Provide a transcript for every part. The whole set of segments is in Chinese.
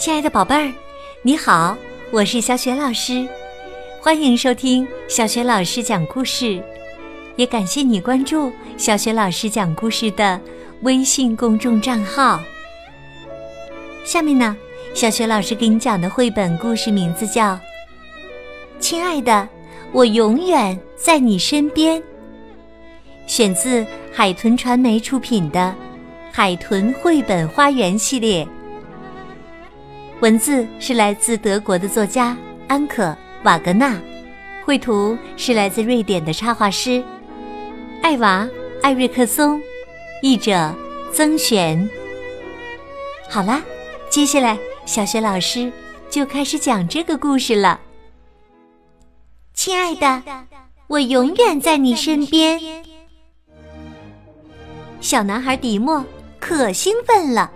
亲爱的宝贝儿，你好，我是小雪老师，欢迎收听小雪老师讲故事，也感谢你关注小雪老师讲故事的微信公众账号。下面呢，小雪老师给你讲的绘本故事名字叫《亲爱的，我永远在你身边》，选自海豚传媒出品的《海豚绘本花园》系列。文字是来自德国的作家安可·瓦格纳，绘图是来自瑞典的插画师艾娃·艾瑞克松，译者曾璇。好啦，接下来小学老师就开始讲这个故事了。亲爱的，我永远在你身边。小男孩迪莫可兴奋了。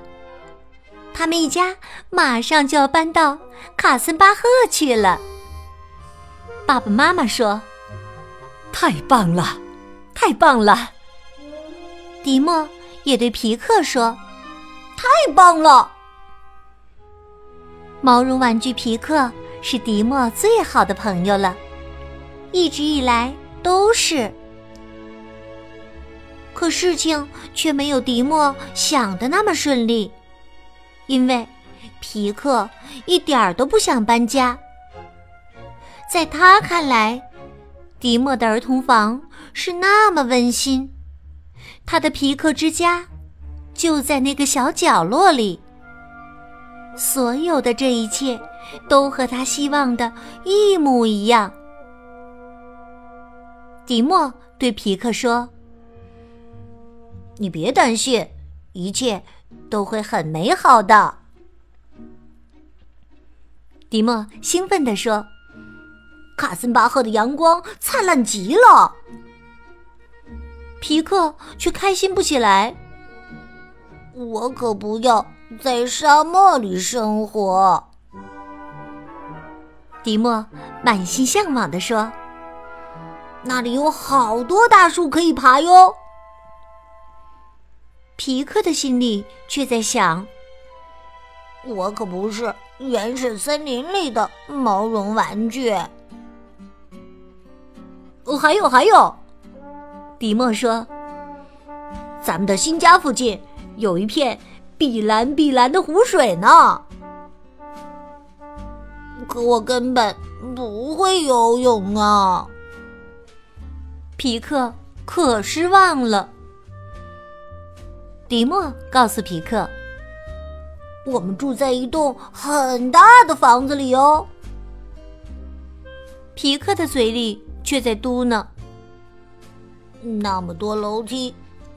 他们一家马上就要搬到卡森巴赫去了。爸爸妈妈说：“太棒了，太棒了！”迪莫也对皮克说：“太棒了！”毛绒玩具皮克是迪莫最好的朋友了，一直以来都是。可事情却没有迪莫想的那么顺利。因为皮克一点儿都不想搬家，在他看来，迪莫的儿童房是那么温馨，他的皮克之家就在那个小角落里，所有的这一切都和他希望的一模一样。迪莫对皮克说：“你别担心，一切。”都会很美好的，迪莫兴奋地说：“卡森巴赫的阳光灿烂极了。”皮克却开心不起来。我可不要在沙漠里生活。迪莫满心向往地说：“那里有好多大树可以爬哟。”皮克的心里却在想：“我可不是原始森林里的毛绒玩具。”哦，还有还有，迪莫说：“咱们的新家附近有一片碧蓝碧蓝的湖水呢。”可我根本不会游泳啊！皮克可失望了。迪莫告诉皮克：“我们住在一栋很大的房子里哦。”皮克的嘴里却在嘟囔：“那么多楼梯，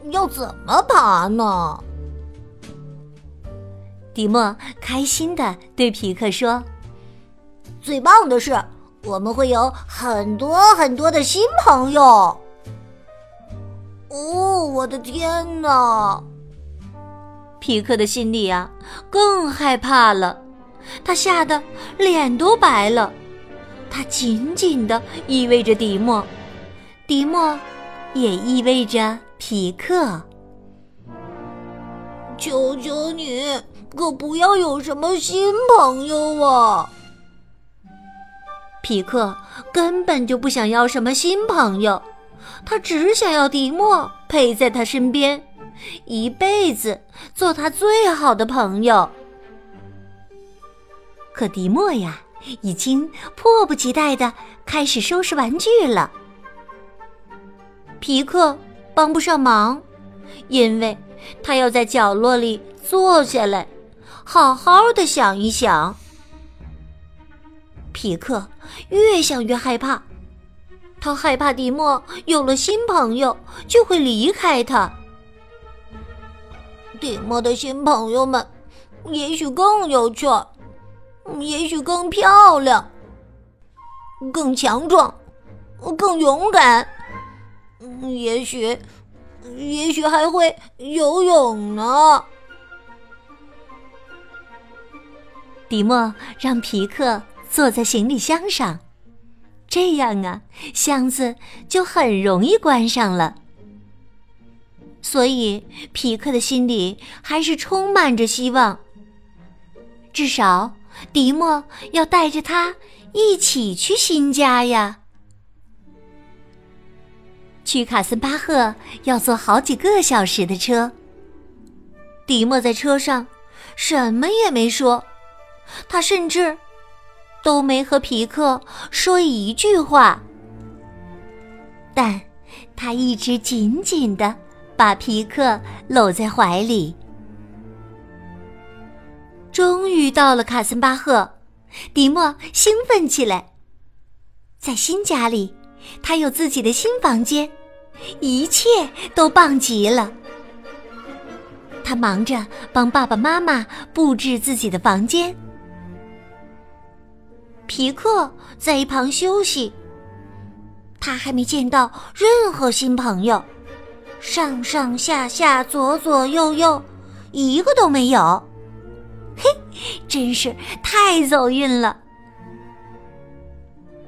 要怎么爬呢？”迪莫开心的对皮克说：“最棒的是，我们会有很多很多的新朋友。”哦，我的天哪！皮克的心里啊，更害怕了，他吓得脸都白了。他紧紧的依偎着迪莫，迪莫也依偎着皮克。求求你，可不要有什么新朋友啊！皮克根本就不想要什么新朋友，他只想要迪莫陪在他身边。一辈子做他最好的朋友。可迪莫呀，已经迫不及待的开始收拾玩具了。皮克帮不上忙，因为他要在角落里坐下来，好好的想一想。皮克越想越害怕，他害怕迪莫有了新朋友就会离开他。迪莫的新朋友们，也许更有趣，也许更漂亮，更强壮，更勇敢，也许，也许还会游泳呢。迪莫让皮克坐在行李箱上，这样啊，箱子就很容易关上了。所以，皮克的心里还是充满着希望。至少迪莫要带着他一起去新家呀。去卡森巴赫要坐好几个小时的车。迪莫在车上什么也没说，他甚至都没和皮克说一句话，但他一直紧紧的把皮克搂在怀里。终于到了卡森巴赫，迪莫兴奋起来，在新家里。他有自己的新房间，一切都棒极了。他忙着帮爸爸妈妈布置自己的房间，皮克在一旁休息。他还没见到任何新朋友，上上下下、左左右右，一个都没有。嘿，真是太走运了。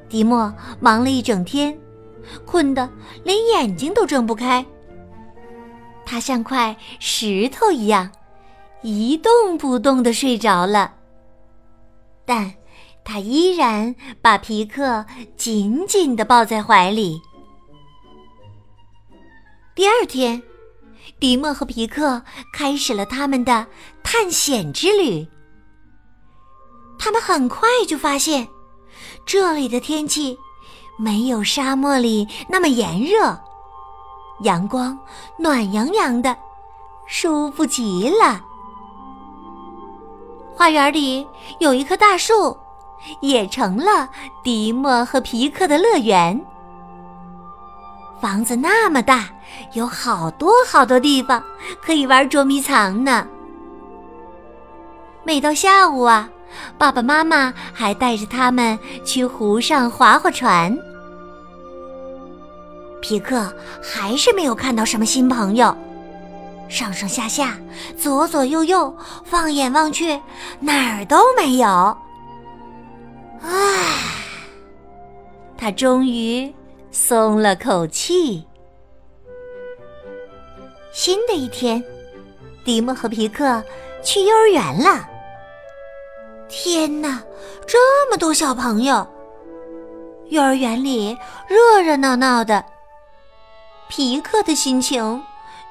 迪莫忙了一整天，困得连眼睛都睁不开。他像块石头一样，一动不动的睡着了。但他依然把皮克紧紧的抱在怀里。第二天，迪莫和皮克开始了他们的探险之旅。他们很快就发现。这里的天气没有沙漠里那么炎热，阳光暖洋洋的，舒服极了。花园里有一棵大树，也成了迪莫和皮克的乐园。房子那么大，有好多好多地方可以玩捉迷藏呢。每到下午啊。爸爸妈妈还带着他们去湖上划划船。皮克还是没有看到什么新朋友，上上下下、左左右右，放眼望去，哪儿都没有。唉，他终于松了口气。新的一天，迪莫和皮克去幼儿园了。天哪，这么多小朋友！幼儿园里热热闹闹的，皮克的心情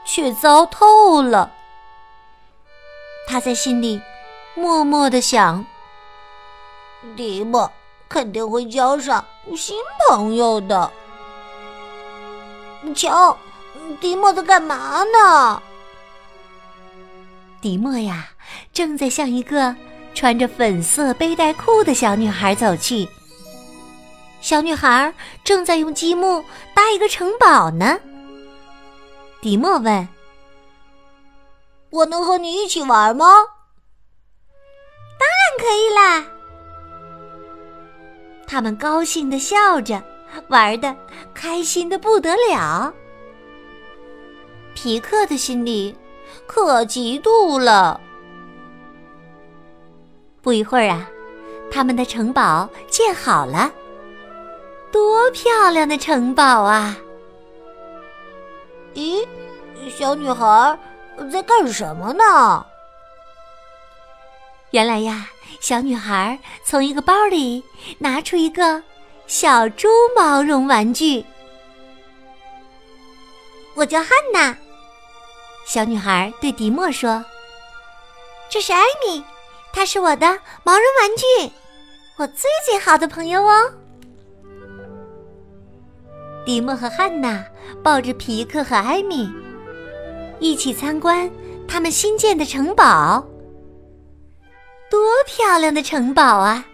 却糟透了。他在心里默默的想：迪莫肯定会交上新朋友的。瞧，迪莫在干嘛呢？迪莫呀，正在向一个。穿着粉色背带裤的小女孩走去。小女孩正在用积木搭一个城堡呢。迪莫问：“我能和你一起玩吗？”“当然可以啦！”他们高兴的笑着，玩的开心的不得了。皮克的心里可嫉妒了。不一会儿啊，他们的城堡建好了。多漂亮的城堡啊！咦，小女孩在干什么呢？原来呀，小女孩从一个包里拿出一个小猪毛绒玩具。我叫汉娜。小女孩对迪莫说：“这是艾米。”它是我的毛绒玩具，我最最好的朋友哦。迪莫和汉娜抱着皮克和艾米，一起参观他们新建的城堡。多漂亮的城堡啊！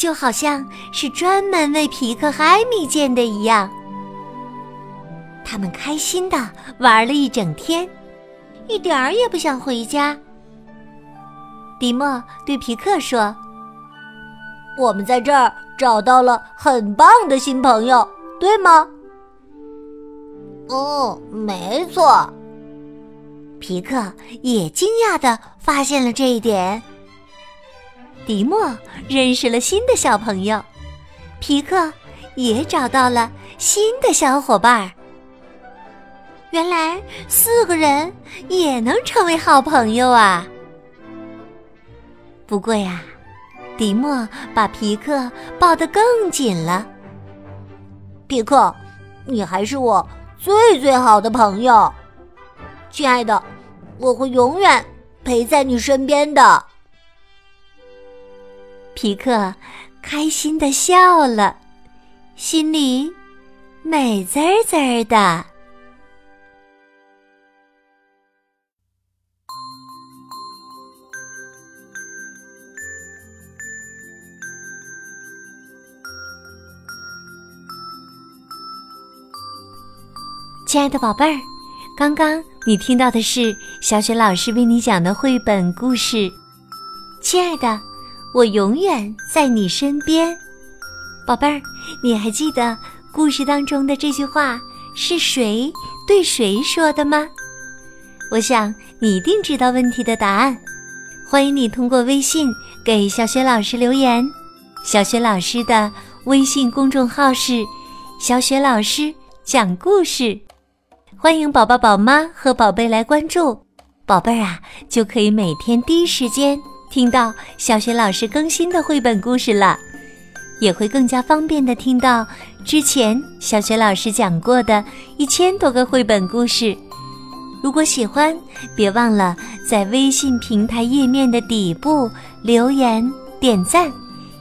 就好像是专门为皮克和艾米建的一样。他们开心的玩了一整天，一点儿也不想回家。迪莫对皮克说：“我们在这儿找到了很棒的新朋友，对吗？”“哦，没错。”皮克也惊讶的发现了这一点。迪莫认识了新的小朋友，皮克也找到了新的小伙伴。原来四个人也能成为好朋友啊！不过呀，迪莫把皮克抱得更紧了。皮克，你还是我最最好的朋友，亲爱的，我会永远陪在你身边的。皮克开心的笑了，心里美滋滋的。亲爱的宝贝儿，刚刚你听到的是小雪老师为你讲的绘本故事。亲爱的，我永远在你身边。宝贝儿，你还记得故事当中的这句话是谁对谁说的吗？我想你一定知道问题的答案。欢迎你通过微信给小雪老师留言。小雪老师的微信公众号是“小雪老师讲故事”。欢迎宝宝、宝妈和宝贝来关注，宝贝儿啊，就可以每天第一时间听到小学老师更新的绘本故事了，也会更加方便的听到之前小学老师讲过的一千多个绘本故事。如果喜欢，别忘了在微信平台页面的底部留言点赞，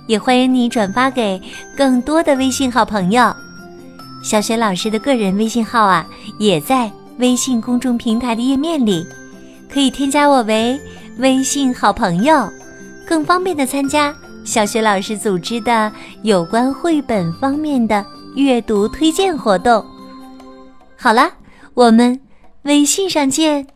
也欢迎你转发给更多的微信好朋友。小雪老师的个人微信号啊，也在微信公众平台的页面里，可以添加我为微信好朋友，更方便的参加小学老师组织的有关绘本方面的阅读推荐活动。好了，我们微信上见。